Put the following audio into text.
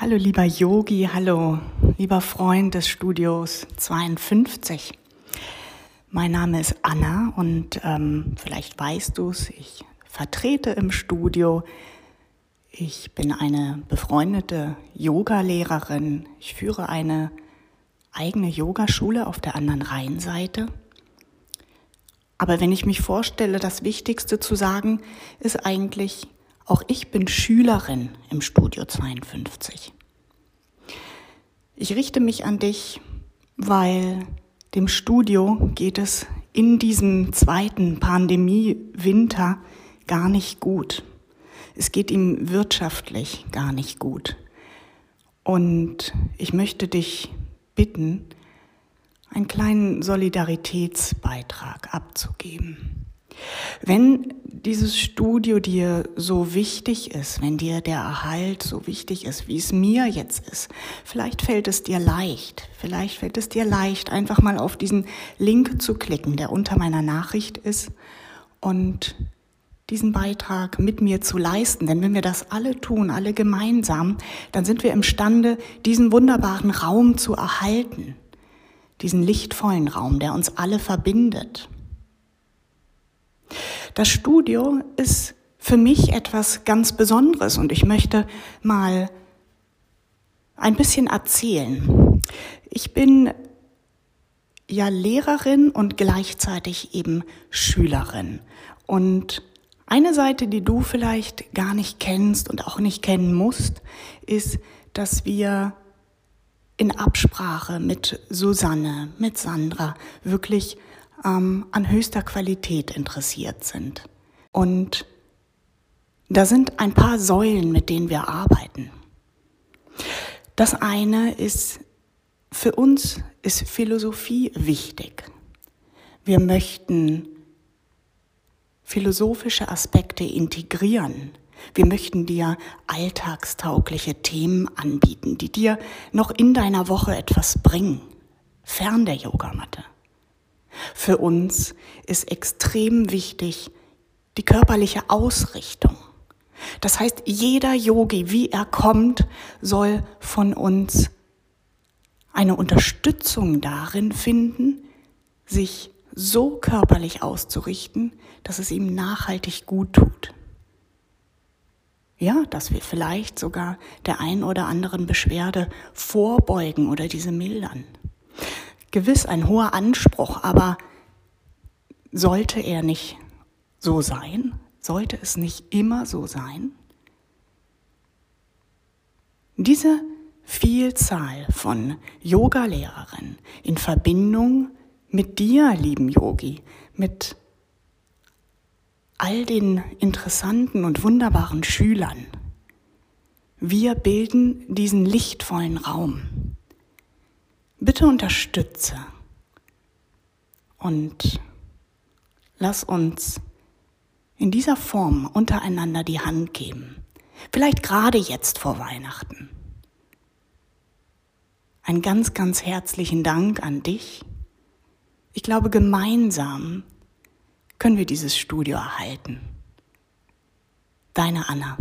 Hallo lieber Yogi, hallo lieber Freund des Studios 52. Mein Name ist Anna und ähm, vielleicht weißt du es, ich vertrete im Studio. Ich bin eine befreundete Yogalehrerin. Ich führe eine eigene Yogaschule auf der anderen Rheinseite. Aber wenn ich mich vorstelle, das Wichtigste zu sagen, ist eigentlich, auch ich bin Schülerin im Studio 52. Ich richte mich an dich, weil dem Studio geht es in diesem zweiten Pandemie-Winter gar nicht gut. Es geht ihm wirtschaftlich gar nicht gut. Und ich möchte dich bitten, einen kleinen Solidaritätsbeitrag abzugeben. Wenn dieses Studio dir so wichtig ist, wenn dir der Erhalt so wichtig ist, wie es mir jetzt ist, vielleicht fällt es dir leicht, vielleicht fällt es dir leicht, einfach mal auf diesen Link zu klicken, der unter meiner Nachricht ist und diesen Beitrag mit mir zu leisten. Denn wenn wir das alle tun, alle gemeinsam, dann sind wir imstande, diesen wunderbaren Raum zu erhalten, diesen lichtvollen Raum, der uns alle verbindet. Das Studio ist für mich etwas ganz Besonderes und ich möchte mal ein bisschen erzählen. Ich bin ja Lehrerin und gleichzeitig eben Schülerin. Und eine Seite, die du vielleicht gar nicht kennst und auch nicht kennen musst, ist, dass wir in Absprache mit Susanne, mit Sandra wirklich ähm, an höchster Qualität interessiert sind. Und da sind ein paar Säulen, mit denen wir arbeiten. Das eine ist, für uns ist Philosophie wichtig. Wir möchten philosophische Aspekte integrieren. Wir möchten dir alltagstaugliche Themen anbieten, die dir noch in deiner Woche etwas bringen, fern der Yogamatte. Für uns ist extrem wichtig die körperliche Ausrichtung. Das heißt, jeder Yogi, wie er kommt, soll von uns eine Unterstützung darin finden, sich so körperlich auszurichten, dass es ihm nachhaltig gut tut. Ja, dass wir vielleicht sogar der ein oder anderen Beschwerde vorbeugen oder diese mildern gewiss ein hoher Anspruch, aber sollte er nicht so sein? Sollte es nicht immer so sein? Diese Vielzahl von Yogalehrerinnen in Verbindung mit dir, lieben Yogi, mit all den interessanten und wunderbaren Schülern. Wir bilden diesen lichtvollen Raum. Bitte unterstütze und lass uns in dieser Form untereinander die Hand geben. Vielleicht gerade jetzt vor Weihnachten. Ein ganz, ganz herzlichen Dank an dich. Ich glaube, gemeinsam können wir dieses Studio erhalten. Deine Anna.